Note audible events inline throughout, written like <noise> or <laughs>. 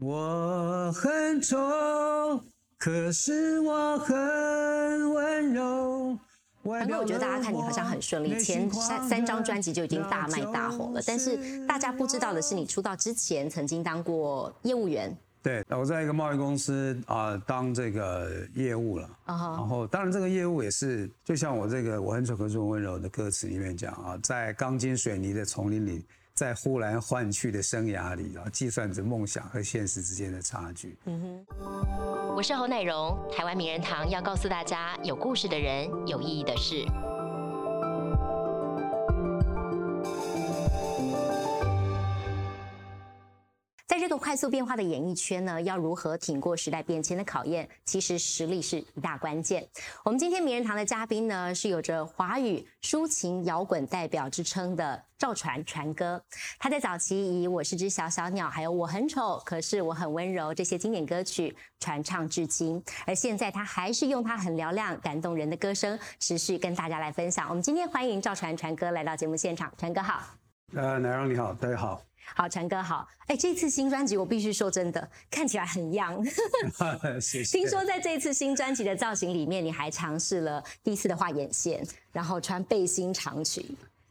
我很丑，可是我很温柔。反正我觉得大家看你好像很顺利，前三三张专辑就已经大卖大红了。但是大家不知道的是，你出道之前曾经当过业务员。对，我在一个贸易公司啊当这个业务了。然后当然这个业务也是，就像我这个我很丑可是我温柔的歌词里面讲啊，在钢筋水泥的丛林里。在呼然换去的生涯里啊，计算着梦想和现实之间的差距。嗯哼，我是侯乃荣，台湾名人堂要告诉大家，有故事的人，有意义的事。快速变化的演艺圈呢，要如何挺过时代变迁的考验？其实实力是一大关键。我们今天名人堂的嘉宾呢，是有着华语抒情摇滚代表之称的赵传传哥。他在早期以《我是只小小鸟》还有《我很丑可是我很温柔》这些经典歌曲传唱至今，而现在他还是用他很嘹亮、感动人的歌声，持续跟大家来分享。我们今天欢迎赵传传哥来到节目现场，传哥好。呃，奶让你好，大家好。好，陈哥好。哎，这次新专辑我必须说真的，看起来很 young。<laughs> 谢谢。听说在这次新专辑的造型里面，你还尝试了第一次的画眼线，然后穿背心长裙。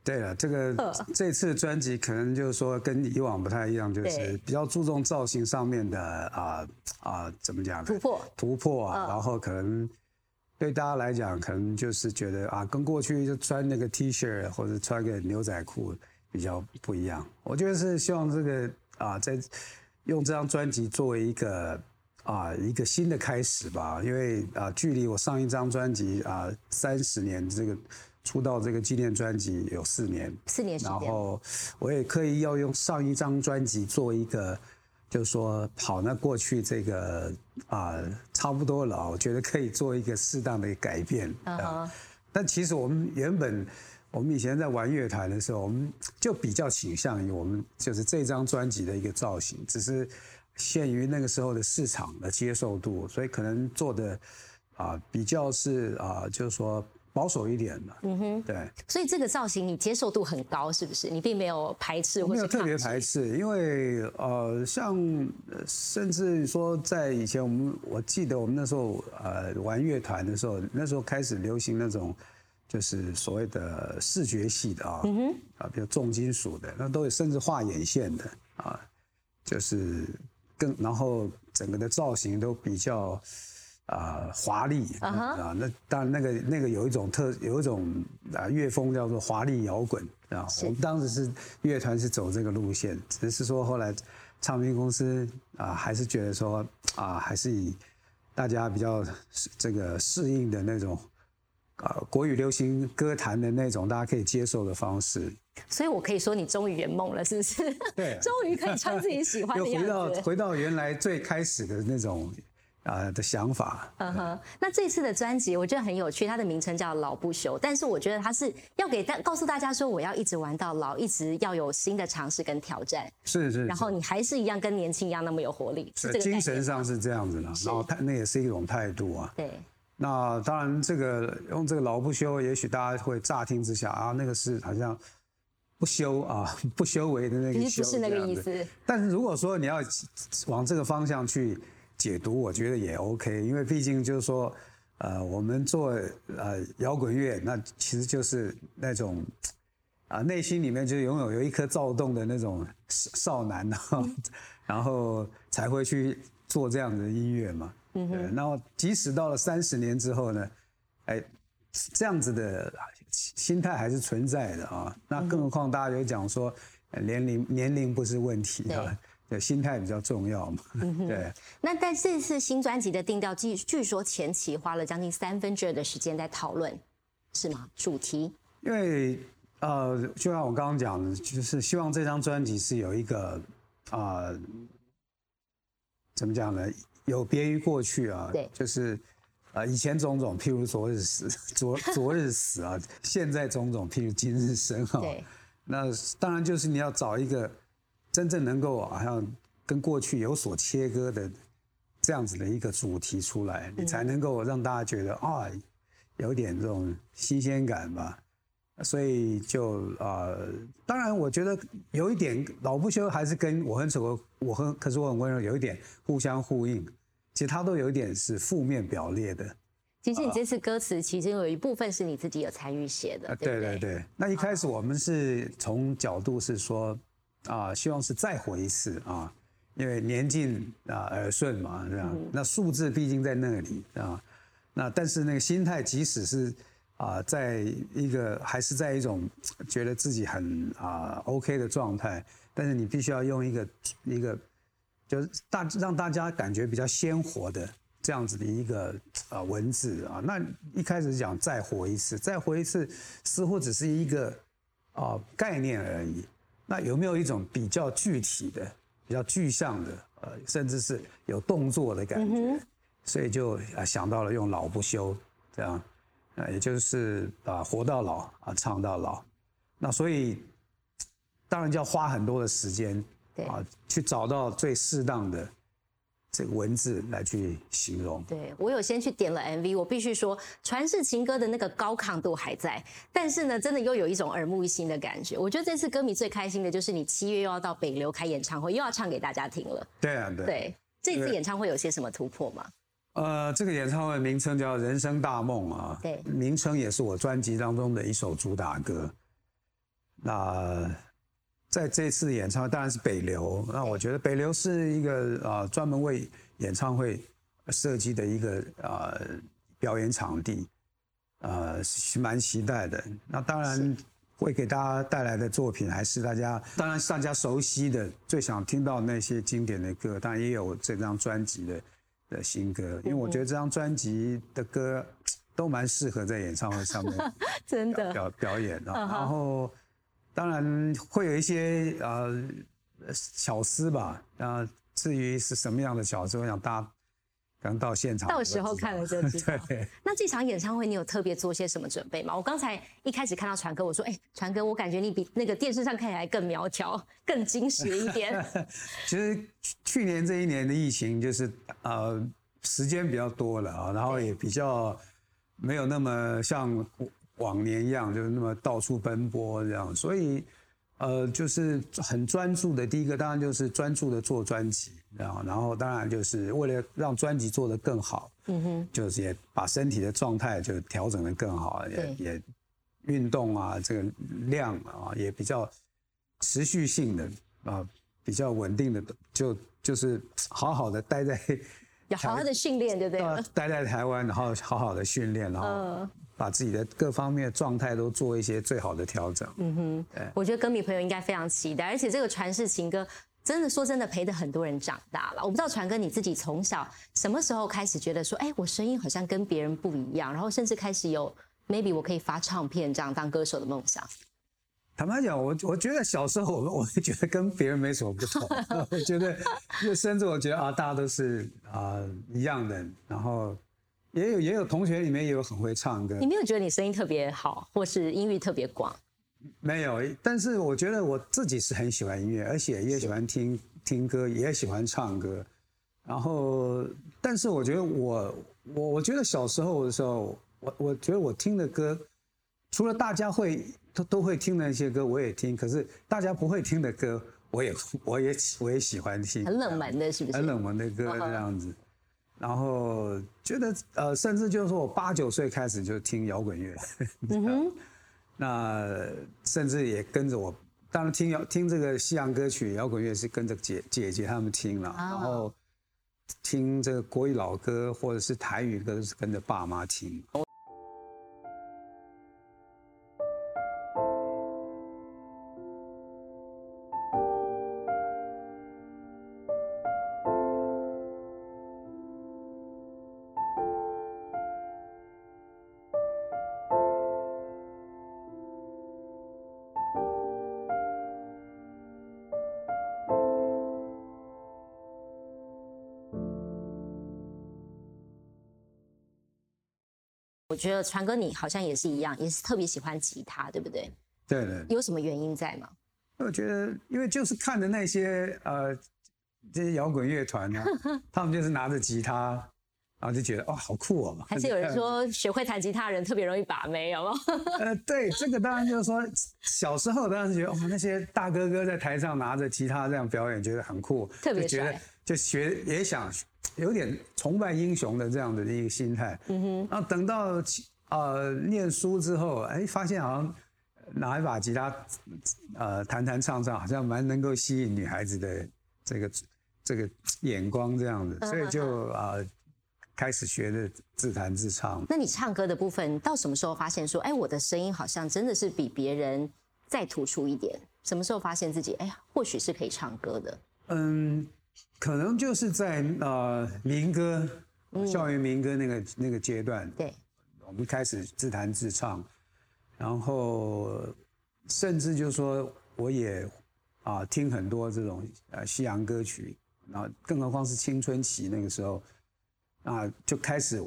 对了，这个这次专辑可能就是说跟以往不太一样，就是比较注重造型上面的啊啊，怎么讲？突破。突破啊，然后可能对大家来讲，可能就是觉得啊，跟过去就穿那个 T 恤或者穿个牛仔裤。比较不一样，我觉得是希望这个啊，在用这张专辑作为一个啊一个新的开始吧，因为啊，距离我上一张专辑啊三十年这个出道这个纪念专辑有四年，四年时间。然后我也刻意要用上一张专辑做一个，就是说跑那过去这个啊差不多了，我觉得可以做一个适当的改变啊。但其实我们原本。我们以前在玩乐团的时候，我们就比较倾向于我们就是这张专辑的一个造型，只是限于那个时候的市场的接受度，所以可能做的啊比较是啊就是说保守一点的。嗯哼，对。所以这个造型你接受度很高，是不是？你并没有排斥，没有特别排斥，因为呃像甚至说在以前我们我记得我们那时候呃玩乐团的时候，那时候开始流行那种。就是所谓的视觉系的啊，啊，比如重金属的，那都有甚至画眼线的啊，就是更然后整个的造型都比较啊华丽啊，那当然那个那个有一种特有一种啊乐风叫做华丽摇滚啊，我们当时是乐团是走这个路线，只是说后来唱片公司啊还是觉得说啊还是以大家比较这个适应的那种。啊，国语流行歌坛的那种大家可以接受的方式，所以我可以说你终于圆梦了，是不是？对，<laughs> 终于可以穿自己喜欢的 <laughs> 样子。回到回到原来最开始的那种啊的想法。嗯哼，那这次的专辑我觉得很有趣，它的名称叫《老不休》，但是我觉得它是要给大告诉大家说，我要一直玩到老，一直要有新的尝试跟挑战。是是。然后你还是一样跟年轻一样那么有活力，精神上是这样子的，然后态那也是一种态度啊。对。那当然，这个用这个老不休，也许大家会乍听之下啊，那个是好像不修啊，<laughs> 不修为的那个修，不是那个意思。但是如果说你要往这个方向去解读，我觉得也 OK，因为毕竟就是说，呃，我们做呃摇滚乐，那其实就是那种啊内心里面就拥有有一颗躁动的那种少男啊，<laughs> 然后才会去做这样的音乐嘛。对，然后即使到了三十年之后呢，哎，这样子的心态还是存在的啊。那更何况大家有讲说，年龄年龄不是问题啊，<laughs> 对，心态比较重要嘛。<laughs> 对。那但这次新专辑的定调，据据说前期花了将近三分之二的时间在讨论，是吗？主题？因为呃，就像我刚刚讲的，就是希望这张专辑是有一个啊，怎么讲呢？有别于过去啊，对，就是啊，以前种种，譬如昨日死，<laughs> 昨昨日死啊，现在种种，譬如今日生啊。对，那当然就是你要找一个真正能够好像跟过去有所切割的这样子的一个主题出来，你才能够让大家觉得啊，有点这种新鲜感吧。所以就呃，当然我觉得有一点老不休还是跟我很丑，我很可是我很温柔，有一点互相呼应。其实它都有一点是负面表列的。其实你这次歌词其实有一部分是你自己有参与写的，对对对。那一开始我们是从角度是说啊，希望是再活一次啊，因为年近啊耳顺嘛，这样。那数字毕竟在那里啊，那但是那个心态，即使是。啊，在一个还是在一种觉得自己很啊 OK 的状态，但是你必须要用一个一个，就是大让大家感觉比较鲜活的这样子的一个啊文字啊。那一开始讲再活一次，再活一次，似乎只是一个啊概念而已。那有没有一种比较具体的、比较具象的，呃，甚至是有动作的感觉？所以就啊想到了用老不休这样。啊，也就是啊，活到老啊，唱到老，那所以当然就要花很多的时间，啊，去找到最适当的这个文字来去形容。对我有先去点了 MV，我必须说传世情歌的那个高亢度还在，但是呢，真的又有一种耳目一新的感觉。我觉得这次歌迷最开心的就是你七月又要到北流开演唱会，又要唱给大家听了。对啊，对。对，这次演唱会有些什么突破吗？呃，这个演唱会名称叫《人生大梦》啊，对，名称也是我专辑当中的一首主打歌。那在这次演唱会当然是北流，那我觉得北流是一个啊专门为演唱会设计的一个啊表演场地，呃，是蛮期待的。那当然会给大家带来的作品还是大家当然是大家熟悉的、最想听到那些经典的歌，当然也有这张专辑的。的新歌，因为我觉得这张专辑的歌都蛮适合在演唱会上面 <laughs> 真的表表演的。然后当然会有一些呃巧思吧，啊，至于是什么样的巧思，我想大家。刚到现场，到时候看了就知道。<laughs> 那这场演唱会你有特别做些什么准备吗？我刚才一开始看到传哥，我说：“哎，传哥，我感觉你比那个电视上看起来更苗条、<laughs> 更精实一点。<laughs> ”其实去年这一年的疫情，就是呃时间比较多了啊，然后也比较没有那么像往年一样，就是那么到处奔波这样，所以。呃，就是很专注的。第一个当然就是专注的做专辑，然后，然后当然就是为了让专辑做得更好，嗯哼，就是也把身体的状态就调整得更好，也也运动啊，这个量啊也比较持续性的啊，比较稳定的，就就是好好的待在，要好好的训练，对不对？待在台湾，然后好好的训练，然后。把自己的各方面的状态都做一些最好的调整。嗯哼，对，我觉得歌迷朋友应该非常期待，而且这个传世情歌，真的说真的陪着很多人长大了。我不知道传哥你自己从小什么时候开始觉得说，哎，我声音好像跟别人不一样，然后甚至开始有 maybe 我可以发唱片这样当歌手的梦想。坦白讲，我我觉得小时候我我会觉得跟别人没什么不同，<laughs> 我觉得就甚至我觉得啊，大家都是啊一样的，然后。也有也有同学里面也有很会唱歌。你没有觉得你声音特别好，或是音域特别广？没有，但是我觉得我自己是很喜欢音乐，而且也喜欢听听歌，也喜欢唱歌。然后，但是我觉得我我我觉得小时候的时候，我我觉得我听的歌，除了大家会都都会听的那些歌，我也听。可是大家不会听的歌，我也我也我也喜欢听。很冷门的是不是？很冷门的歌这样子。然后觉得呃，甚至就是说我八九岁开始就听摇滚乐，<laughs> 嗯哼，那甚至也跟着我，当然听摇听这个西洋歌曲摇滚乐是跟着姐姐姐他们听了，然后听这个国语老歌或者是台语歌是跟着爸妈听。觉得传哥你好像也是一样，也是特别喜欢吉他，对不对？对对。有什么原因在吗？我觉得，因为就是看的那些呃这些摇滚乐团呢，<laughs> 他们就是拿着吉他，然后就觉得哦，好酷哦！还是有人说学会弹吉他的人特别容易把妹，有吗？<laughs> 呃，对，这个当然就是说，小时候当然是觉得哇，那些大哥哥在台上拿着吉他这样表演，觉得很酷，特别就觉得帅就学也想有点崇拜英雄的这样的一个心态。嗯哼。然后等到呃念书之后，哎，发现好像拿一把吉他，呃，弹弹唱唱，好像蛮能够吸引女孩子的这个这个眼光这样子，所以就啊、开始学的自弹自唱。那你唱歌的部分，到什么时候发现说，哎，我的声音好像真的是比别人再突出一点？什么时候发现自己，哎呀，或许是可以唱歌的？嗯，可能就是在呃民歌、校园民歌那个那个阶段，对，我们开始自弹自唱，然后甚至就说我也啊听很多这种呃西洋歌曲，然后更何况是青春期那个时候，啊就开始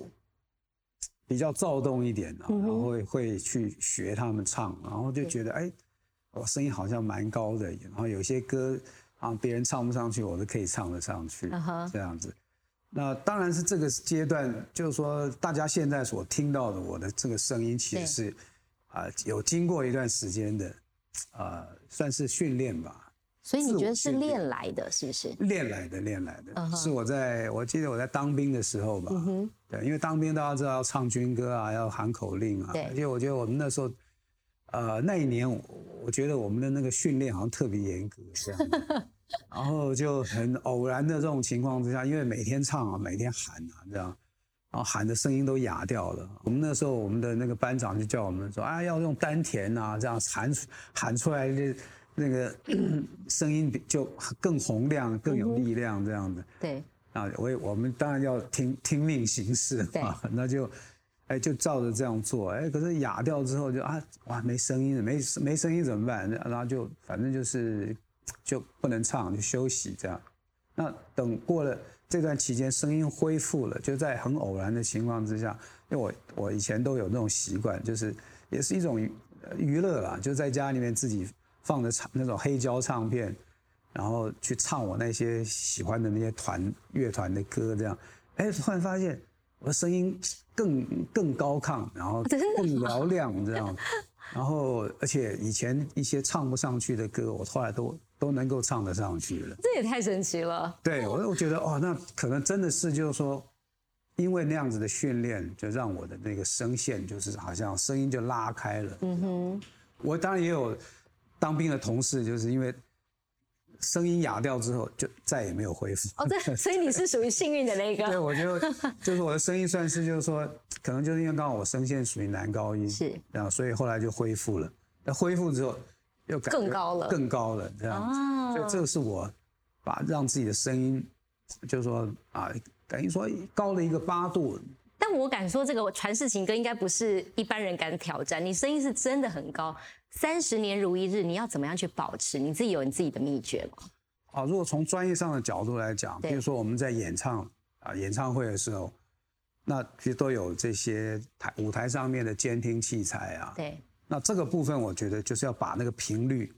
比较躁动一点啊，然后会会去学他们唱，然后就觉得哎，我声音好像蛮高的，然后有些歌啊别人唱不上去，我都可以唱得上去这样子。那当然是这个阶段，就是说大家现在所听到的我的这个声音，其对实是啊、有经过一段时间的啊、算是训练吧，所以你觉得是练练来的，是不是？练来的，练来的。是我在我记得我在当兵的时候吧，对，因为当兵大家知道要唱军歌啊，要喊口令啊，对而且我觉得我们那时候，呃，那一年我我觉得我们的那个训练好像特别严格这样，<laughs> 然后就很偶然的这种情况之下，因为每天唱啊，每天喊啊，这样。然后喊的声音都哑掉了。我们那时候，我们的那个班长就叫我们说啊，要用丹田啊，这样喊出喊出来的那个 <clears throat> 声音比就更洪亮、更有力量这样子。对，啊，我也我们当然要听听命行事对嘛，<laughs> 那就哎就照着这样做，哎，可是哑掉之后就啊哇没声音了，没没声音怎么办？然后就反正就是就不能唱，就休息这样。那等过了这段期间，声音恢复了，就在很偶然的情况之下，因为我我以前都有那种习惯，就是也是一种娱乐啦，就在家里面自己放着唱那种黑胶唱片，然后去唱我那些喜欢的那些团乐团的歌，这样，哎，突然发现我的声音更更高亢，然后更嘹亮，<laughs> 这样，然后而且以前一些唱不上去的歌，我后来都都能够唱得上去了。这也太神奇了。对，我我觉得哦，那可能真的是就是说，因为那样子的训练，就让我的那个声线就是好像声音就拉开了。嗯哼，我当然也有当兵的同事，就是因为声音哑掉之后，就再也没有恢复。哦，对，<laughs> 所以你是属于幸运的那对，个。我觉得 <laughs> 就是我的声音算是就是说，可能就是因为刚好我声线属于男高音，是然后所以后来就恢复了。那恢复之后又更高了更高了这样子。哦所以这个是我把让自己的声音，就是说啊，等于说高了一个八度。但我敢说，这个传世情歌应该不是一般人敢挑战。你声音是真的很高，三十年如一日，你要怎么样去保持？你自己有你自己的秘诀吗？啊，如果从专业上的角度来讲，比如说我们在演唱啊演唱会的时候，那其实都有这些台舞台上面的监听器材啊，对，那这个部分，我觉得就是要把那个频率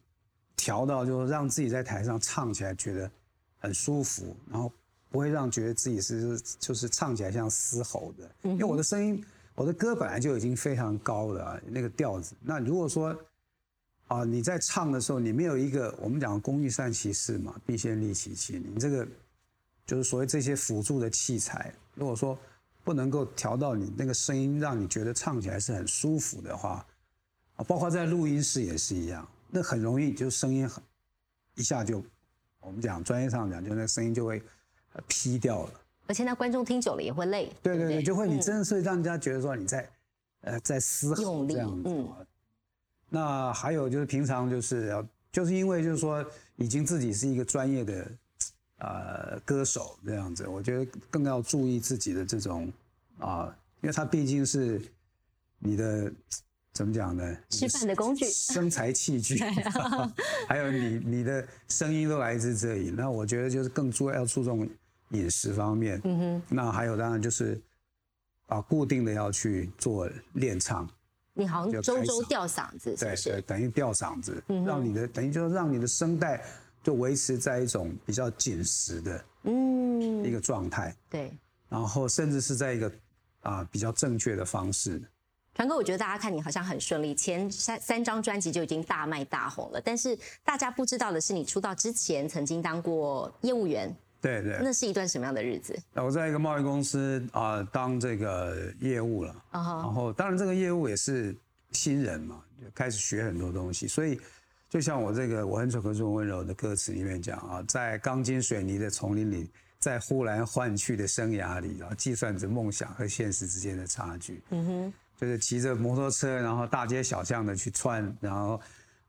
调到，就是让自己在台上唱起来觉得很舒服，然后不会让觉得自己是就是唱起来像嘶吼的。因为我的声音，我的歌本来就已经非常高了啊，那个调子。那如果说啊你在唱的时候，你没有一个我们讲工欲善其事嘛，必先利其器，你这个就是所谓这些辅助的器材，如果说不能够调到你那个声音，让你觉得唱起来是很舒服的话，啊，包括在录音室也是一样，那很容易就声音很一下就，我们讲专业上讲，就那声音就会呃劈掉了。而且那观众听久了也会累。对对对，就会你真的是让人家觉得说你在呃在嘶吼这样子。嗯那还有就是平常就是要就是因为就是说已经自己是一个专业的呃歌手这样子，我觉得更要注意自己的这种啊、因为它毕竟是你的怎么讲呢？吃饭的工具生财器具，<laughs> 还有你你的声音都来自这里。那我觉得就是更注要注重饮食方面。嗯哼。那还有当然就是啊，固定的要去做练唱。你好像周周吊嗓子，是对对？等于吊嗓子，嗯让你的等于就是让你的声带就维持在一种比较紧实的嗯一，个状态。对，然后甚至是在一个啊比较正确的方式。传哥，我觉得大家看你好像很顺利，前三三张专辑就已经大卖大红了。但是大家不知道的是，你出道之前曾经当过业务员，对对，那是一段什么样的日子？我在一个贸易公司啊当这个业务了，然后当然这个业务也是新人嘛，就开始学很多东西。所以就像我这个我很丑可是温柔的歌词里面讲啊，在钢筋水泥的丛林里，在呼来唤去的生涯里，然后计算着梦想和现实之间的差距。嗯哼。就是骑着摩托车，然后大街小巷的去窜，然后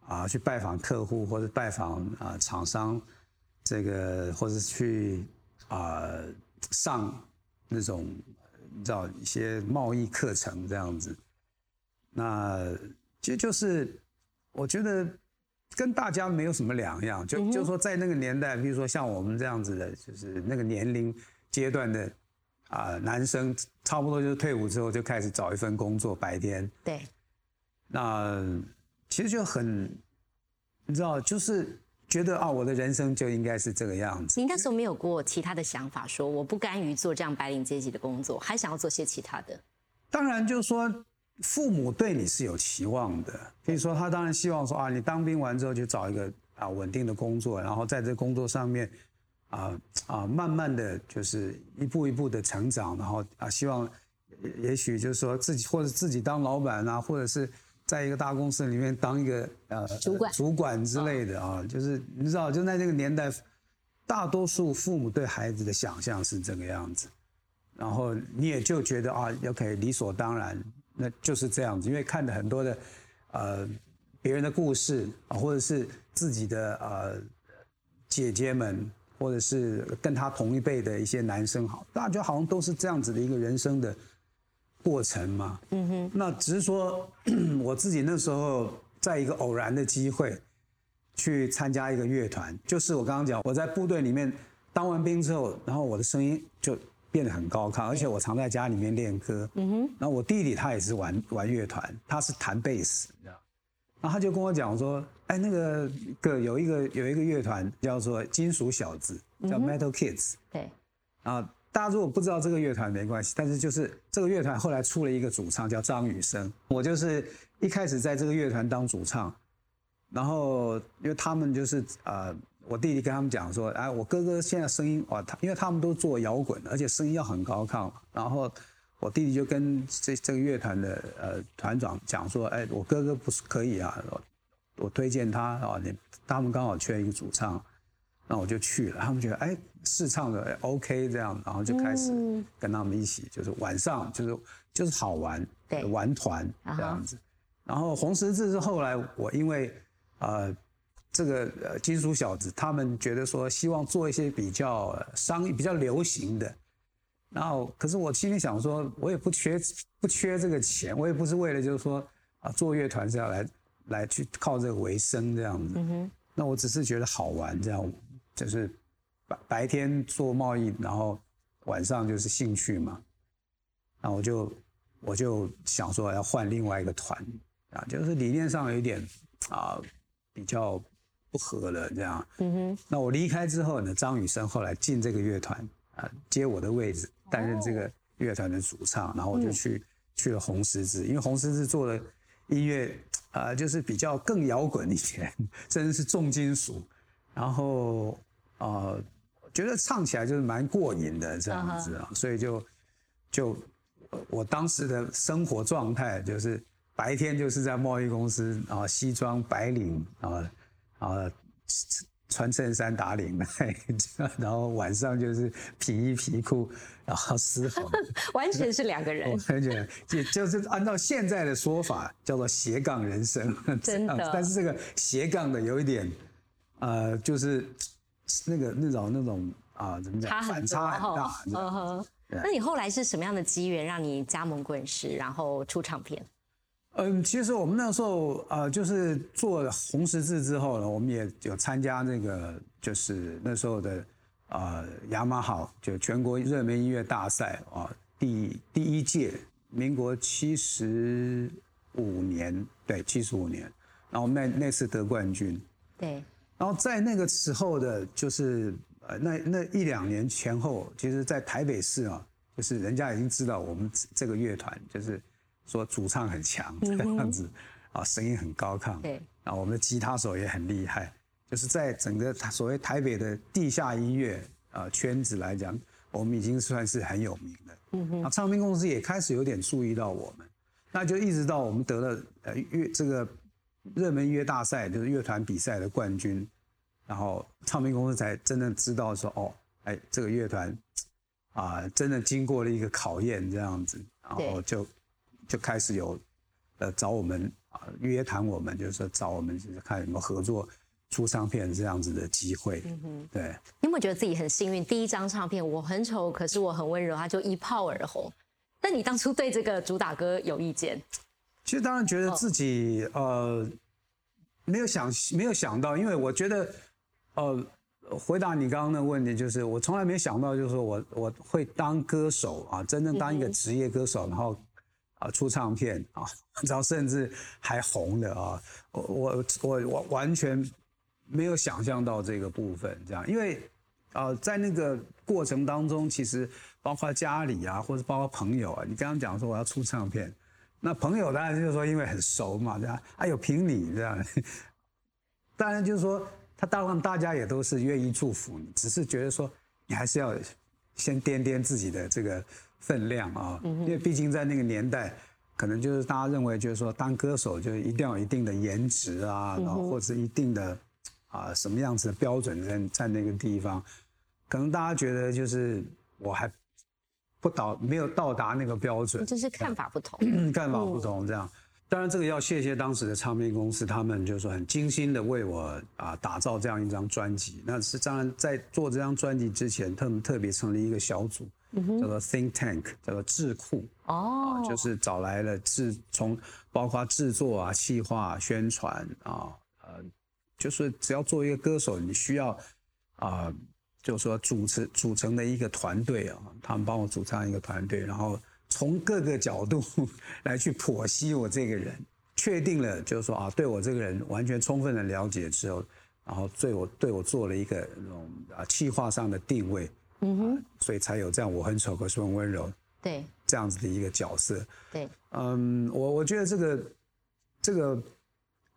啊去拜访客户或者拜访啊厂商，这个或者去啊上那种你知道一些贸易课程这样子，那其实就是我觉得跟大家没有什么两样，就就说在那个年代，比如说像我们这样子的，就是那个年龄阶段的。啊，男生差不多就是退伍之后就开始找一份工作，白天。对。那其实就很，你知道，就是觉得啊，我的人生就应该是这个样子。你那时候没有过其他的想法，说我不甘于做这样白领阶级的工作，还想要做些其他的？当然，就是说父母对你是有期望的，可以说他当然希望说啊，你当兵完之后就找一个啊稳定的工作，然后在这工作上面。啊啊，慢慢的就是一步一步的成长，然后啊，希望也许就是说自己或者自己当老板啊，或者是在一个大公司里面当一个呃主管主管之类的啊，就是你知道，就在那个年代，大多数父母对孩子的想象是这个样子，然后你也就觉得啊，OK，理所当然，那就是这样子，因为看的很多的呃别人的故事啊，或者是自己的呃姐姐们。或者是跟他同一辈的一些男生，好，大家好像都是这样子的一个人生的过程嘛。嗯哼。那只是说，<clears throat> 我自己那时候在一个偶然的机会去参加一个乐团，就是我刚刚讲，我在部队里面当完兵之后，然后我的声音就变得很高亢，而且我常在家里面练歌。嗯哼。然后我弟弟他也是玩玩乐团，他是弹贝斯，你知道。然后他就跟我讲说。哎，那个个有一个有一个乐团叫做金属小子，叫 Metal Kids。对。啊，大家如果不知道这个乐团没关系，但是就是这个乐团后来出了一个主唱叫张雨生，我就是一开始在这个乐团当主唱，然后因为他们就是呃，我弟弟跟他们讲说，哎，我哥哥现在声音哇，他因为他们都做摇滚，而且声音要很高亢，然后我弟弟就跟这这个乐团的呃团长讲说，哎，我哥哥不是可以啊。我推荐他啊，你他们刚好缺一个主唱，那我就去了。他们觉得哎，试唱的 OK 这样，然后就开始跟他们一起，就是晚上就是就是好玩，对玩团这样子。然后红十字是后来我因为呃这个呃金属小子，他们觉得说希望做一些比较商业、比较流行的。然后可是我心里想说，我也不缺不缺这个钱，我也不是为了就是说啊做乐团是要来。来去靠这个为生这样子，那我只是觉得好玩，这样就是白白天做贸易，然后晚上就是兴趣嘛。那我就我就想说要换另外一个团啊，就是理念上有一点啊比较不合了这样。嗯哼。那我离开之后呢，张雨生后来进这个乐团啊，接我的位置，担任这个乐团的主唱，然后我就去去了红十字，因为红十字做的音乐。啊，就是比较更摇滚一点，<laughs> 甚至是重金属，然后啊，觉得唱起来就是蛮过瘾的这样子啊，所以就就我当时的生活状态就是白天就是在贸易公司啊，西装白领啊啊。穿衬衫打领带，<laughs> 然后晚上就是皮衣皮裤，然后嘶吼，<laughs> 完全是两个人。<laughs> 完全也就是按照现在的说法叫做斜杠人生，真的。但是这个斜杠的有一点，呃，就是那个那种那种啊，怎么讲？反差很大。嗯哼。那你后来是什么样的机缘让你加盟滚石，然后出唱片？嗯，其实我们那时候呃，就是做红十字之后呢，我们也有参加那个，就是那时候的啊雅马哈就全国热门音乐大赛啊，第第一届，民国七十五年，对，七十五年，然后那那次得冠军，对，然后在那个时候的，就是呃那那一两年前后，其实在台北市啊，就是人家已经知道我们这个乐团就是说主唱很强这样子，啊，声音很高亢，对，然后我们的吉他手也很厉害，就是在整个所谓台北的地下音乐啊圈子来讲，我们已经算是很有名的。嗯唱片公司也开始有点注意到我们，那就一直到我们得了呃乐这个热门音乐大赛，就是乐团比赛的冠军，然后唱片公司才真正知道说，哦，哎，这个乐团啊，真的经过了一个考验这样子，然后就就开始有呃找我们啊约谈我们，就是说找我们就是看有没有合作出唱片这样子的机会。嗯哼，对。你有没有觉得自己很幸运？第一张唱片我很丑，可是我很温柔，它就一炮而红。那你当初对这个主打歌有意见？其实当然觉得自己呃没有想没有想到，因为我觉得呃回答你刚刚的问题，就是我从来没想到，就是说我我会当歌手啊，真正当一个职业歌手，然后啊出唱片啊，<laughs> 然后甚至还红的啊，我我我我完全没有想象到这个部分，这样，因为呃在那个过程当中，其实。包括家里啊，或者包括朋友啊，你刚刚讲说我要出唱片，那朋友当然就是说因为很熟嘛，这样，哎呦凭你这样，<laughs> 当然就是说他当然大家也都是愿意祝福你，只是觉得说你还是要先掂掂自己的这个分量啊，因为毕竟在那个年代，可能就是大家认为就是说当歌手就一定要有一定的颜值啊，然后或者一定的啊什么样子的标准在在那个地方，可能大家觉得就是我还。不到没有到达那个标准，就是看法不同，看法不同这样。当然，这个要谢谢当时的唱片公司，他们就是说很精心的为我啊打造这样一张专辑。那是当然在做这张专辑之前，他们特别成立一个小组，叫做 Think Tank，叫做智库。哦，就是找来了制从包括制作啊、企划、宣传啊，呃，就是只要做一个歌手，你需要啊。就是说，组成组成的一个团队啊，他们帮我组成一个团队，然后从各个角度 <laughs> 来去剖析我这个人，确定了就是说啊，对我这个人完全充分的了解之后，然后对我对我做了一个那种啊气化上的定位，嗯哼，所以才有这样我很丑可是很温柔，对，这样子的一个角色，对，嗯，我我觉得这个这个。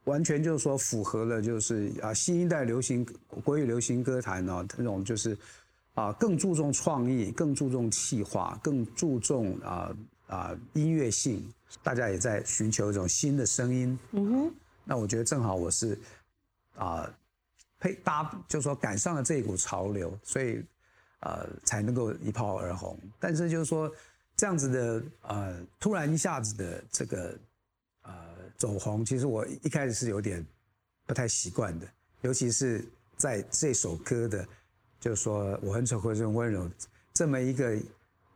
完全就是说符合了，就是啊，新一代流行国语流行歌坛呢，那种就是啊，更注重创意，更注重气化，更注重啊啊音乐性，大家也在寻求一种新的声音。嗯哼，那我觉得正好我是啊配搭，就是说赶上了这一股潮流，所以呃才能够一炮而红。但是就是说这样子的呃突然一下子的这个呃。走红，其实我一开始是有点不太习惯的，尤其是在这首歌的，就是说我很丑或者温柔这么一个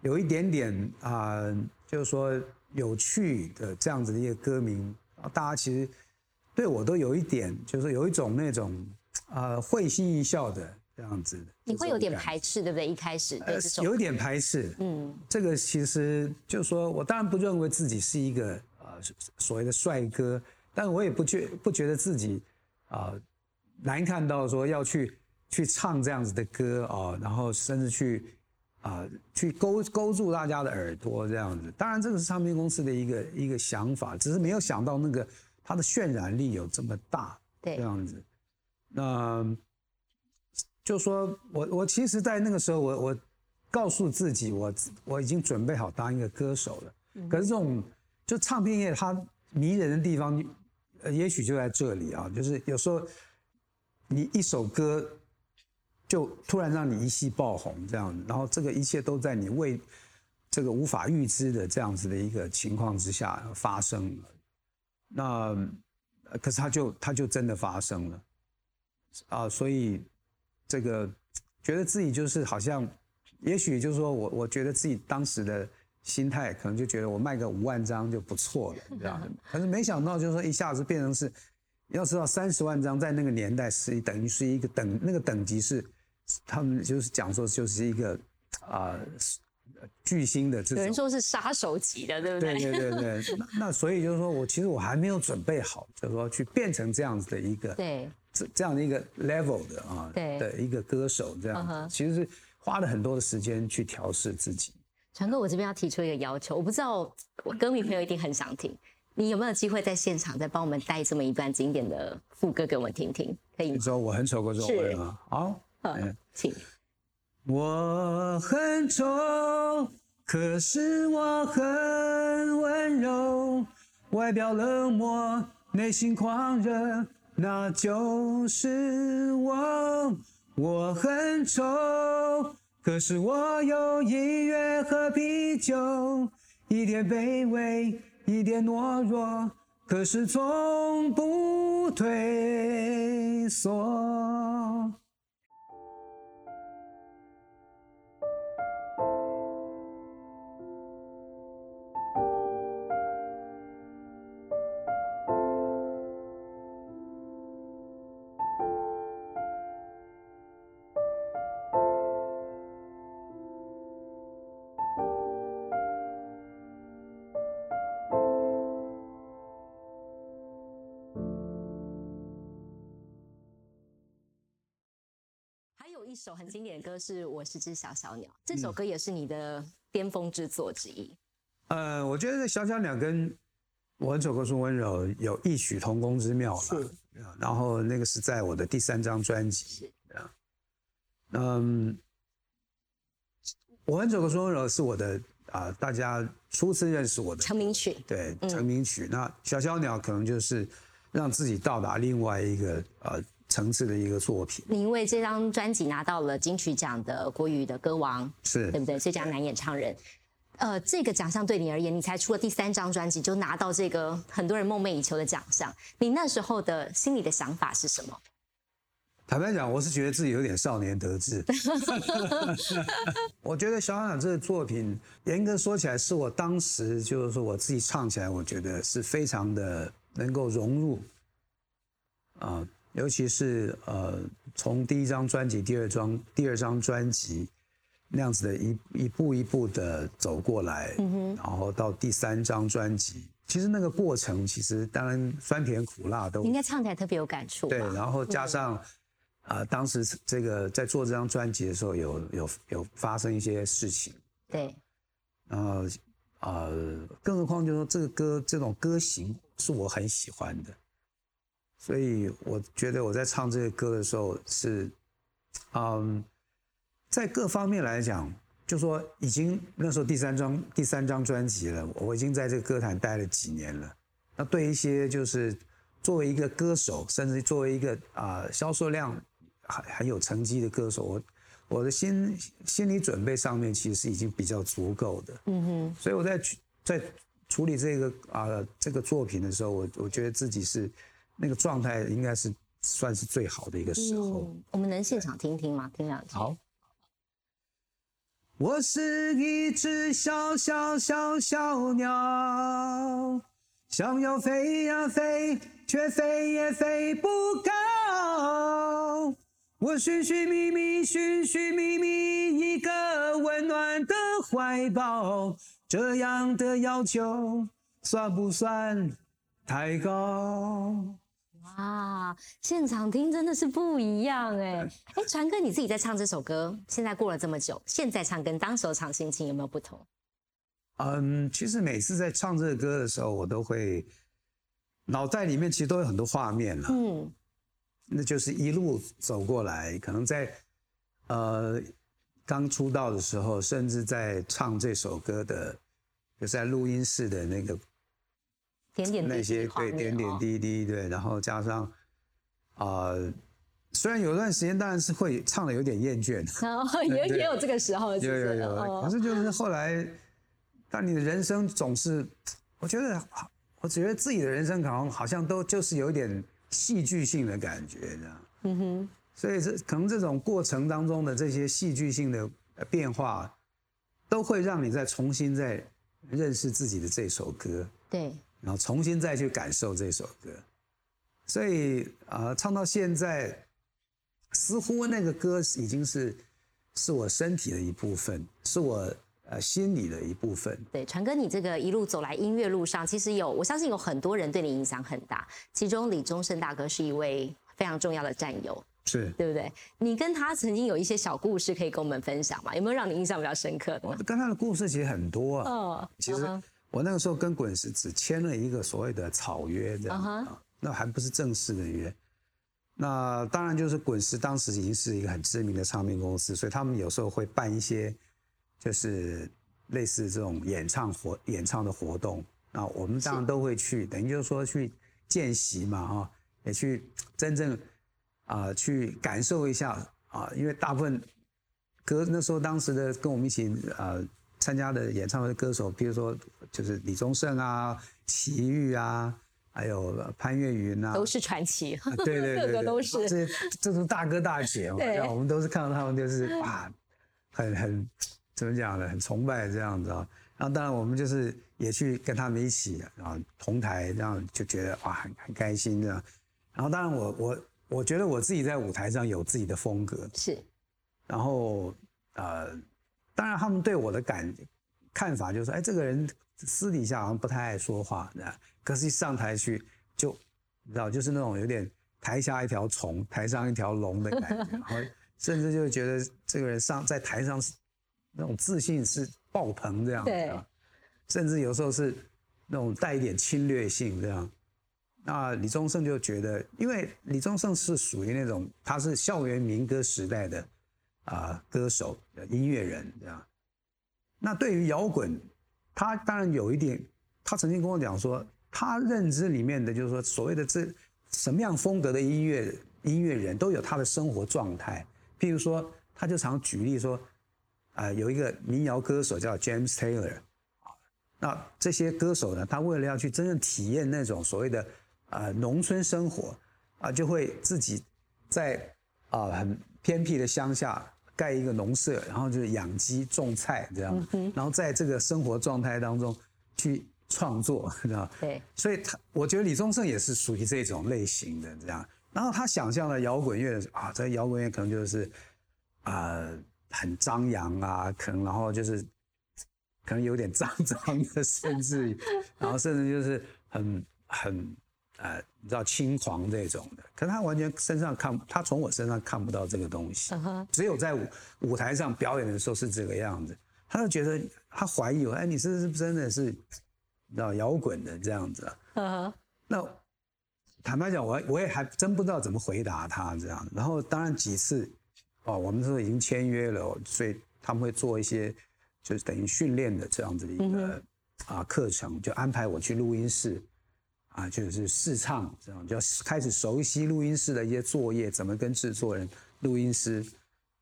有一点点啊，就是说有趣的这样子的一个歌名，大家其实对我都有一点，就是有一种那种啊会心一笑的这样子。你会有点排斥，对不对？一开始对有点排斥，嗯，这个其实就是说我当然不认为自己是一个呃。所谓的帅哥，但我也不觉不觉得自己啊难看到说要去去唱这样子的歌啊，然后甚至去啊去勾勾住大家的耳朵这样子。当然，这个是唱片公司的一个一个想法，只是没有想到那个它的渲染力有这么大，对，这样子。那就说我我其实，在那个时候，我我告诉自己，我我已经准备好当一个歌手了。可是这种。就唱片业它迷人的地方，呃，也许就在这里啊。就是有时候你一首歌就突然让你一夕爆红这样，然后这个一切都在你未这个无法预知的这样子的一个情况之下发生了。那可是它就它就真的发生了啊，所以这个觉得自己就是好像，也许就是说我我觉得自己当时的。心态可能就觉得我卖个五万张就不错了，这样。可是没想到，就是说一下子变成是，要知道三十万张在那个年代是等于是一个等那个等级是，他们就是讲说就是一个啊巨星的这种。有人说是杀手级的，对不对？对对对对。<laughs> 那那所以就是说我其实我还没有准备好，就是说去变成这样子的一个对这这样的一个 level 的啊对的一个歌手这样，其实是花了很多的时间去调试自己。传哥，我这边要提出一个要求，我不知道我歌迷朋友一定很想听，你有没有机会在现场再帮我们带这么一段经典的副歌给我们听听？可以吗？你说我很丑过这种人吗？好，嗯，请。我很丑，可是我很温柔，外表冷漠，内心狂热，那就是我。我很丑，可是我有音乐和啤酒，一点卑微，一点懦弱，可是从不退缩。首很经典的歌是《我是只小小鸟》，这首歌也是你的巅峰之作之一。呃，我觉得《小小鸟》跟《我很丑可是温柔》有异曲同工之妙了。然后那个是在我的第三张专辑。是。嗯，《我很丑可是温柔》是我的啊，大家初次认识我的成名曲。对，成名曲。那《小小鸟》可能就是让自己到达另外一个呃。层次的一个作品。你因为这张专辑拿到了金曲奖的国语的歌王，是对不对？最佳男演唱人。呃，这个奖项对你而言，你才出了第三张专辑就拿到这个很多人梦寐以求的奖项，你那时候的心里的想法是什么？坦白讲，我是觉得自己有点少年得志。<laughs> 我觉得小鸟这个作品，严格说起来，是我当时就是说我自己唱起来，我觉得是非常的能够融入啊。尤其是呃，从第一张专辑、第二张、第二张专辑那样子的一一步一步的走过来，然后到第三张专辑，其实那个过程，其实当然酸甜苦辣都应该唱起来特别有感触。对，然后加上啊，当时这个在做这张专辑的时候，有有有发生一些事情。对，然后呃，更何况就是说这个歌这种歌型是我很喜欢的。所以我觉得我在唱这个歌的时候是，嗯，在各方面来讲，就说已经那时候第三张第三张专辑了，我已经在这个歌坛待了几年了。那对一些就是作为一个歌手，甚至作为一个啊销售量很很有成绩的歌手，我我的心心理准备上面其实是已经比较足够的。嗯哼。所以我在在处理这个啊这个作品的时候，我我觉得自己是。那个状态应该是算是最好的一个时候。我们能现场听听吗？听两句。好。我是一只小小小小鸟，想要飞呀飞，却飞也飞不高。我寻寻觅觅，寻寻觅觅一个温暖的怀抱，这样的要求算不算太高？哇，现场听真的是不一样哎！哎，传哥你自己在唱这首歌，现在过了这么久，现在唱跟当时唱心情有没有不同？嗯，其实每次在唱这个歌的时候，我都会脑袋里面其实都有很多画面了。嗯，那就是一路走过来，可能在呃刚出道的时候，甚至在唱这首歌的，就在录音室的那个。点点那些对点点滴滴对，然后加上啊，虽然有段时间当然是会唱的有点厌倦，也也有这个时候，有有有，可是就是后来，但你的人生总是，我觉得，我觉得自己的人生可能好像都就是有点戏剧性的感觉，这样，嗯哼，所以这可能这种过程当中的这些戏剧性的变化，都会让你再重新再认识自己的这首歌，对。然后重新再去感受这首歌，所以啊，唱到现在，似乎那个歌已经是是我身体的一部分，是我呃心里的一部分。对，传哥，你这个一路走来音乐路上，其实有我相信有很多人对你影响很大，其中李宗盛大哥是一位非常重要的战友。是对不对？你跟他曾经有一些小故事可以跟我们分享吗？有没有让你印象比较深刻的？我跟他的故事其实很多啊。哦，其实我那个时候跟滚石只签了一个所谓的草约，这样嗯哼啊，那还不是正式的约。那当然就是滚石当时已经是一个很知名的唱片公司，所以他们有时候会办一些就是类似这种演唱活演唱的活动。那我们当然都会去，等于就是说去见习嘛，哈，也去真正啊、去感受一下啊，因为大部分歌那时候当时的跟我们一起呃参加的演唱会的歌手，比如说就是李宗盛啊、齐豫啊，还有潘越云啊，都是传奇，啊对对对对，<laughs> 个个都是。这这都是大哥大姐嘛，对。我们都是看到他们就是 <laughs> 啊，很很怎么讲呢，很崇拜这样子啊。然后当然我们就是也去跟他们一起啊同台，这样就觉得哇很很开心这样。然后当然我我我觉得我自己在舞台上有自己的风格，是。然后呃，当然他们对我的感看法就是说，哎，这个人私底下好像不太爱说话，那可是一上台去就你知道，就是那种有点台下一条虫，台上一条龙的感觉，然后甚至就觉得这个人上在台上是那种自信是爆棚这样子甚至有时候是那种带一点侵略性这样。那李宗盛就觉得，因为李宗盛是属于那种他是校园民歌时代的啊、歌手、音乐人这样。那对于摇滚，他当然有一点，他曾经跟我讲说，他认知里面的就是说，所谓的这什么样风格的音乐音乐人都有他的生活状态。譬如说，他就常举例说，啊、有一个民谣歌手叫 James Taylor，那这些歌手呢，他为了要去真正体验那种所谓的呃农村生活啊，就会自己在啊很偏僻的乡下盖一个农舍，然后就是养鸡种菜这样，然后在这个生活状态当中去创作，<laughs> 知道吗？对，所以他，我觉得李宗盛也是属于这种类型的这样。然后他想象的摇滚乐啊，这摇滚乐可能就是啊、呃很张扬啊，可能然后就是可能有点 <laughs> 脏脏的，甚至于，然后甚至就是很很呃，你知道轻狂这种的。可是他完全身上看，他从我身上看不到这个东西。只有在舞舞台上表演的时候是这个样子，他就觉得他怀疑我，哎，你是不是真的是，你知道摇滚的这样子啊？那坦白讲，我我也还真不知道怎么回答他这样。然后当然几次，哦，我们说已经签约了，所以他们会做一些就是等于训练的这样子的一个、啊课程，就安排我去录音室啊，就是试唱这样，就要开始熟悉录音室的一些作业，怎么跟制作人、录音师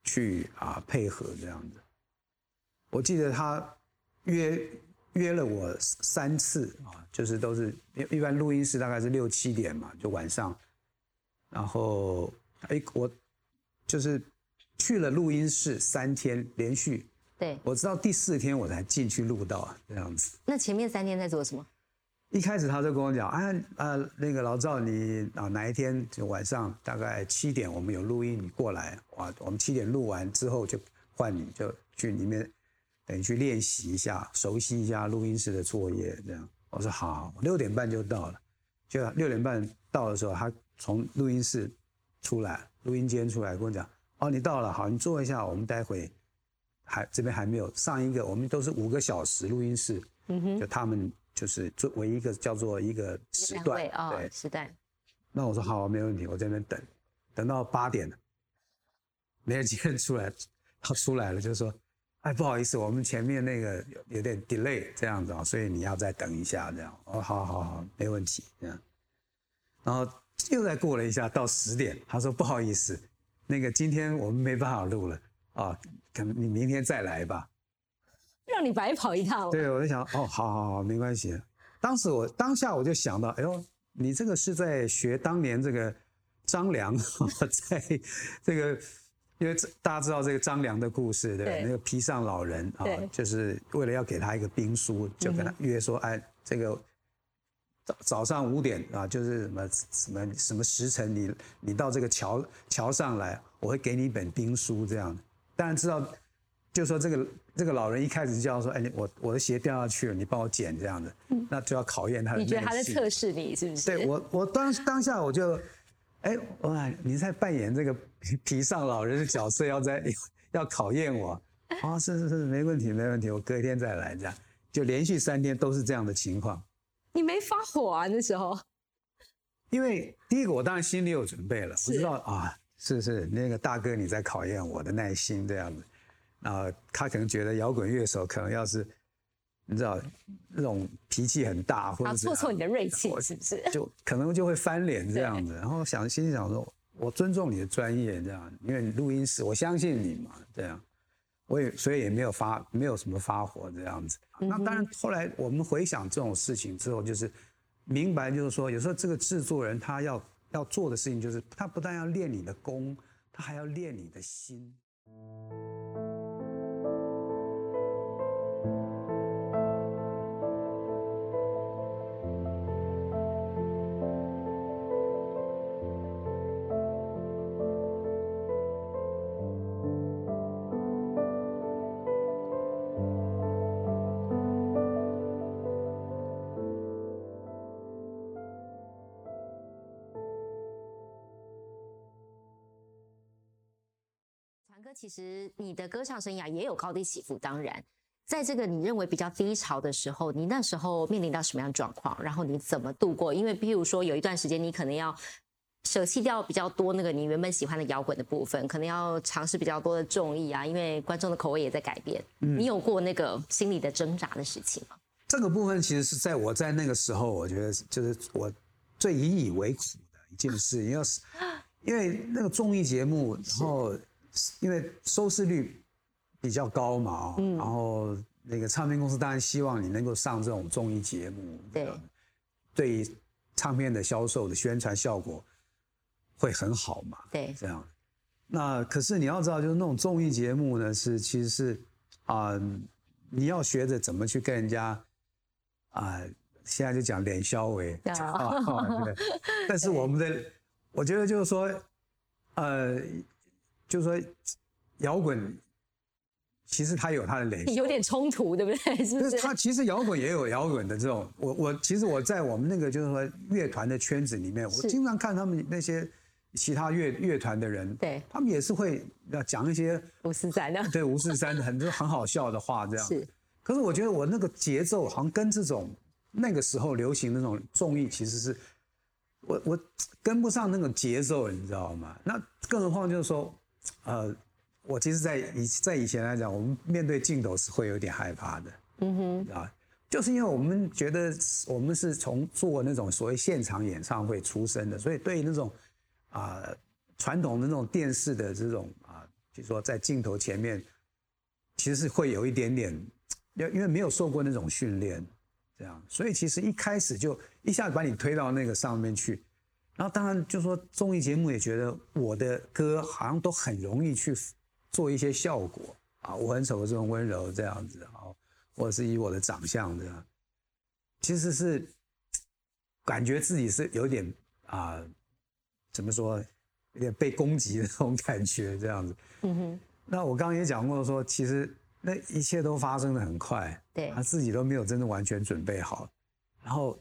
去啊配合这样子。我记得他约约了我三次啊，就是都是一一般录音室大概是六七点嘛，就晚上，然后哎我就是去了录音室三天连续，对。我知道第四天我才进去录到这样子。那前面三天在做什么？一开始他就跟我讲，啊啊，那个老赵，你啊哪一天就晚上大概七点我们有录音，你过来，哇，我们七点录完之后就换你就去里面，等于去练习一下，熟悉一下录音室的作业，这样。我说好，六点半就到了，就六点半到的时候，他从录音室出来，录音间出来跟我讲，哦，你到了，好，你坐一下，我们待会还这边还没有上一个，我们都是五个小时录音室，嗯哼，就他们就是作为一个叫做一个时段啊，哦对，，时段，那我说好，没问题，我在那边等，等到八点了，没人接人出来，他出来了，就说，哎，不好意思，我们前面那个有有点 delay 这样子啊，所以你要再等一下这样。哦，好好好，没问题这样。然后又再过了一下，到十点，他说不好意思，那个今天我们没办法录了啊，可能你明天再来吧。让你白跑一趟。对，我就想，哦，好好好，没关系。当时我当下我就想到，哎呦，你这个是在学当年这个张良 <laughs> 在这个，因为大家知道这个张良的故事，对不对对那个披上老人啊对，就是为了要给他一个兵书，就跟他约说，哎，这个早早上五点啊，就是什么什么什么时辰，你你到这个桥桥上来，我会给你一本兵书这样。当然知道，就说这个这个老人一开始就要说，哎，你我我的鞋掉下去了，你帮我捡这样的，那就要考验他的你觉得他在测试你是不是？对我，我当当下我就哎，哇，你在扮演这个皮上老人的角色，要在 <laughs> 要考验我。啊，是是是，没问题没问题，我隔一天再来，这样就连续三天都是这样的情况。你没发火啊那时候？因为第一个，我当然心里有准备了，我知道啊，是是那个大哥你在考验我的耐心这样子。啊，他可能觉得摇滚乐手可能要是，你知道那种脾气很大，或者挫挫你的锐气，是不是？<laughs> 就可能就会翻脸这样子。然后想心里想说，我尊重你的专业这样，因为录音室我相信你嘛，这样。我也所以也没有发没有什么发火这样子。那当然后来我们回想这种事情之后，就是明白就是说，有时候这个制作人他要要做的事情，就是他不但要练你的功，他还要练你的心。实你的歌唱生涯也有高低起伏，当然，在这个你认为比较低潮的时候，你那时候面临到什么样的状况？然后你怎么度过？因为譬如说有一段时间你可能要舍弃掉比较多那个你原本喜欢的摇滚的部分，可能要尝试比较多的综艺啊，因为观众的口味也在改变。你有过那个心理的挣扎的事情吗？这个部分其实是在我在那个时候，我觉得就是我最引以为苦的一件事，因为是因为那个综艺节目，然后。因为收视率比较高嘛，然后那个唱片公司当然希望你能够上这种综艺节目，对，对唱片的销售的宣传效果会很好嘛，对，这样。那可是你要知道，就是那种综艺节目呢，是其实是啊，你要学着怎么去跟人家啊，现在就讲脸消为啊，<laughs> 对。但是我们的，<laughs> 我觉得就是说，呃。就是说，摇滚其实它有它的联系，有点冲突，对不对？<laughs> 是不是？它其实摇滚也有摇滚的这种。我我其实我在我们那个就是说乐团的圈子里面，我经常看他们那些其他乐乐团的人，对，他们也是会要讲一些 <laughs> 五四三的，对五四三的很多很好笑的话这样。是。可是我觉得我那个节奏好像跟这种那个时候流行的那种综艺，其实是我我跟不上那个节奏，你知道吗？那更何况就是说。呃，我其实，在以在以前来讲，我们面对镜头是会有点害怕的。嗯哼，啊，就是因为我们觉得我们是从做那种所谓现场演唱会出身的，所以对那种啊传统的那种电视的这种啊，就说在镜头前面，其实是会有一点点，因因为没有受过那种训练，这样，所以其实一开始就一下子把你推到那个上面去。然后当然就说综艺节目也觉得我的歌好像都很容易去做一些效果啊，我很丑的这种温柔这样子啊，或者是以我的长相这样，其实是感觉自己是有点啊，怎么说，有点被攻击的那种感觉这样子。嗯哼。那我刚刚也讲过说，其实那一切都发生的很快，对，他自己都没有真的完全准备好，然后。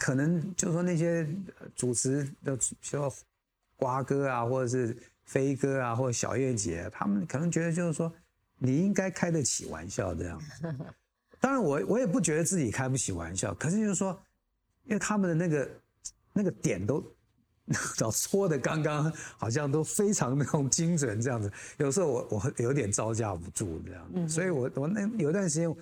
可能就是说那些主持的，说瓜哥啊，或者是飞哥啊，或者小叶姐，他们可能觉得就是说你应该开得起玩笑这样。<laughs> 当然，我我也不觉得自己开不起玩笑，可是就是说，因为他们的那个那个点都 <laughs> 老戳的刚刚好像都非常那种精准这样子，有时候我我有点招架不住这样，所以我我那有段时间。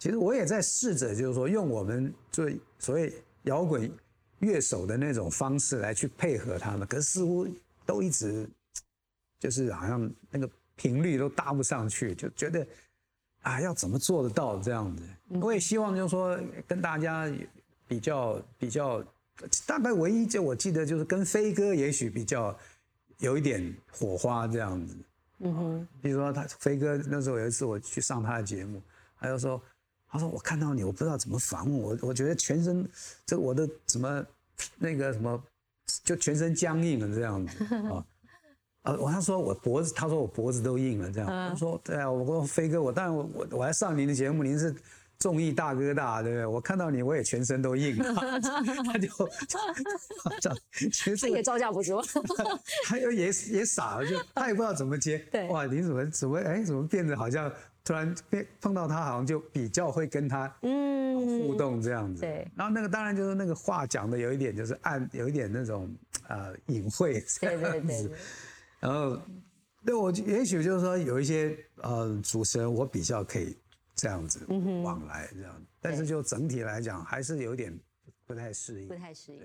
其实我也在试着，就是说用我们最所谓摇滚乐手的那种方式来去配合他们，可是似乎都一直就是好像那个频率都搭不上去，就觉得啊要怎么做得到这样子？我也希望就是说跟大家比较比较，大概唯一就我记得就是跟飞哥也许比较有一点火花这样子。嗯哼，比如说他飞哥那时候有一次我去上他的节目，他就说。他说：“我看到你，我不知道怎么访问我，我觉得全身这我的什么那个什么，就全身僵硬了这样子啊。呃，我他说我脖子，他说我脖子都硬了这样。他说对啊，我说飞哥，我当然我我我来上您的节目，您是综艺大哥大，对不对？我看到你，我也全身都硬了。<laughs> 他就这 <laughs> 样，其实这也招架不住。他又也也傻了，就他也不知道怎么接。对，哇，你怎么怎么哎，怎么变得好像突然被碰到他，好像就比较会跟他嗯互动这样子。对，然后那个当然就是那个话讲的有一点就是暗，有一点那种呃隐晦这样子。然后，那我也许就是说有一些呃主持人，我比较可以。这样子往来这样，但是就整体来讲，还是有点不太适应，不太适应。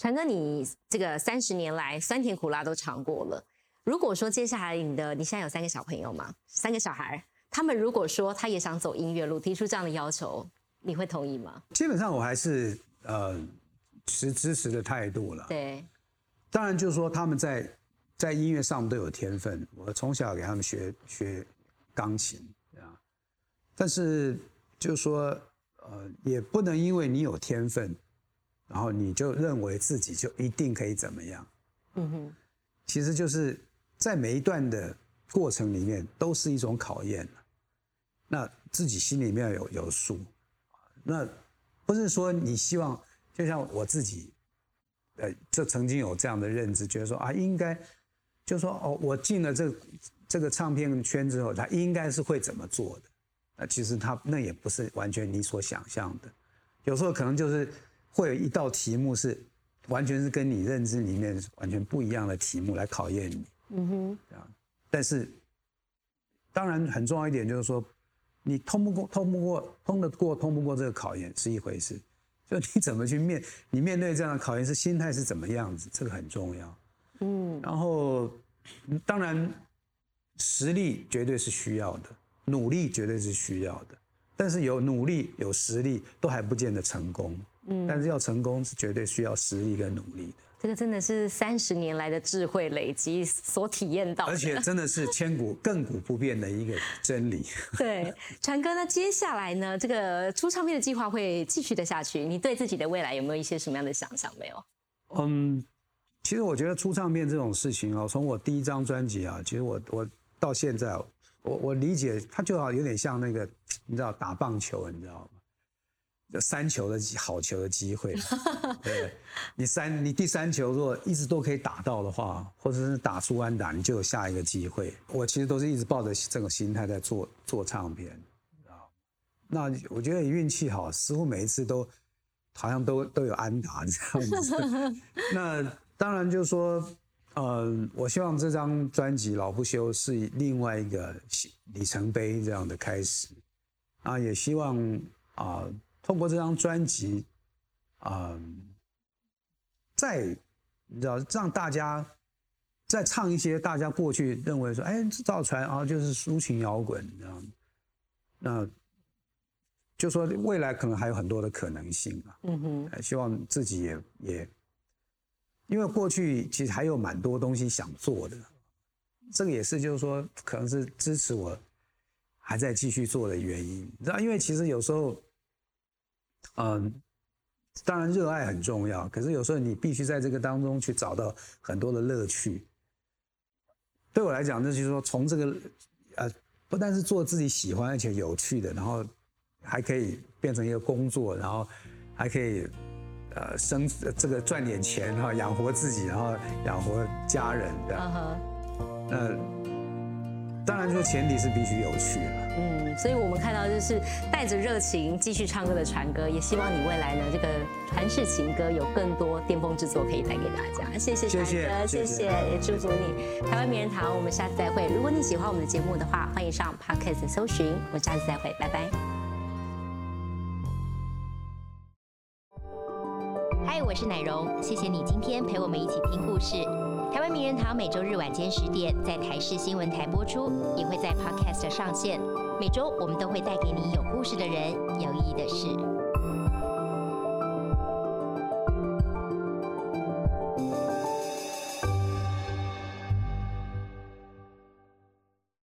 传哥，你这个三十年来酸甜苦辣都尝过了。如果说接下来你的你现在有三个小朋友吗？三个小孩，他们如果说他也想走音乐路，提出这样的要求，你会同意吗？基本上我还是呃持支持的态度了。对，当然就是说他们在在音乐上都有天分，我从小给他们学学钢琴啊，但是就是说呃也不能因为你有天分。然后你就认为自己就一定可以怎么样？嗯哼，其实就是在每一段的过程里面都是一种考验。那自己心里面有有数，那不是说你希望，就像我自己，呃，就曾经有这样的认知，觉得说啊，应该，就说哦，我进了这这个唱片圈之后，他应该是会怎么做的？那其实他那也不是完全你所想象的，有时候可能就是。会有一道题目是完全是跟你认知里面完全不一样的题目来考验你，嗯哼，这样。但是当然很重要一点就是说，你通不过、通不过、通得过、通不过这个考验是一回事，就你怎么去面，你面对这样的考验是心态是怎么样子，这个很重要。嗯，然后当然实力绝对是需要的，努力绝对是需要的，但是有努力有实力都还不见得成功。嗯，但是要成功是绝对需要实力跟努力的。这个真的是三十年来的智慧累积所体验到的，而且真的是千古亘古不变的一个真理。<laughs> 对，传哥，那接下来呢？这个出唱片的计划会继续的下去。你对自己的未来有没有一些什么样的想象？没有？嗯，其实我觉得出唱片这种事情啊，从我第一张专辑啊，其实我我到现在，我我理解它就好有点像那个，你知道打棒球，你知道吗？三球的好球的机会，<laughs> 对，你三你第三球如果一直都可以打到的话，或者是打出安打，你就有下一个机会。我其实都是一直抱着这种心态在做做唱片，啊，那我觉得运气好，似乎每一次都好像都都有安打这样子。<laughs> 那当然就是说，呃，我希望这张专辑《老不休》是另外一个里程碑这样的开始，啊，也希望啊。通过这张专辑，嗯，再你知道让大家再唱一些大家过去认为说，哎，造船啊就是抒情摇滚这样，那就说未来可能还有很多的可能性啊。嗯哼，希望自己也也，因为过去其实还有蛮多东西想做的，这个也是就是说可能是支持我还在继续做的原因。你知道，因为其实有时候。嗯，当然热爱很重要，可是有时候你必须在这个当中去找到很多的乐趣。对我来讲，那就是说从这个呃，不但是做自己喜欢而且有趣的，然后还可以变成一个工作，然后还可以呃生这个赚点钱哈，养活自己，然后养活家人这样。那。当然，这个前提是必须有趣了。嗯，所以我们看到就是带着热情继续唱歌的传哥，也希望你未来呢，这个传世情歌有更多巅峰之作可以带给大家。谢谢传哥，谢谢，也祝福你。台湾名人堂，我们下次再会。如果你喜欢我们的节目的话，欢迎上 Podcast 搜寻。我们下次再会，拜拜。嗨，我是奶蓉，谢谢你今天陪我们一起听故事。台湾名人堂每周日晚间十点在台视新闻台播出，也会在 Podcast 上线。每周我们都会带给你有故事的人，有意义的事。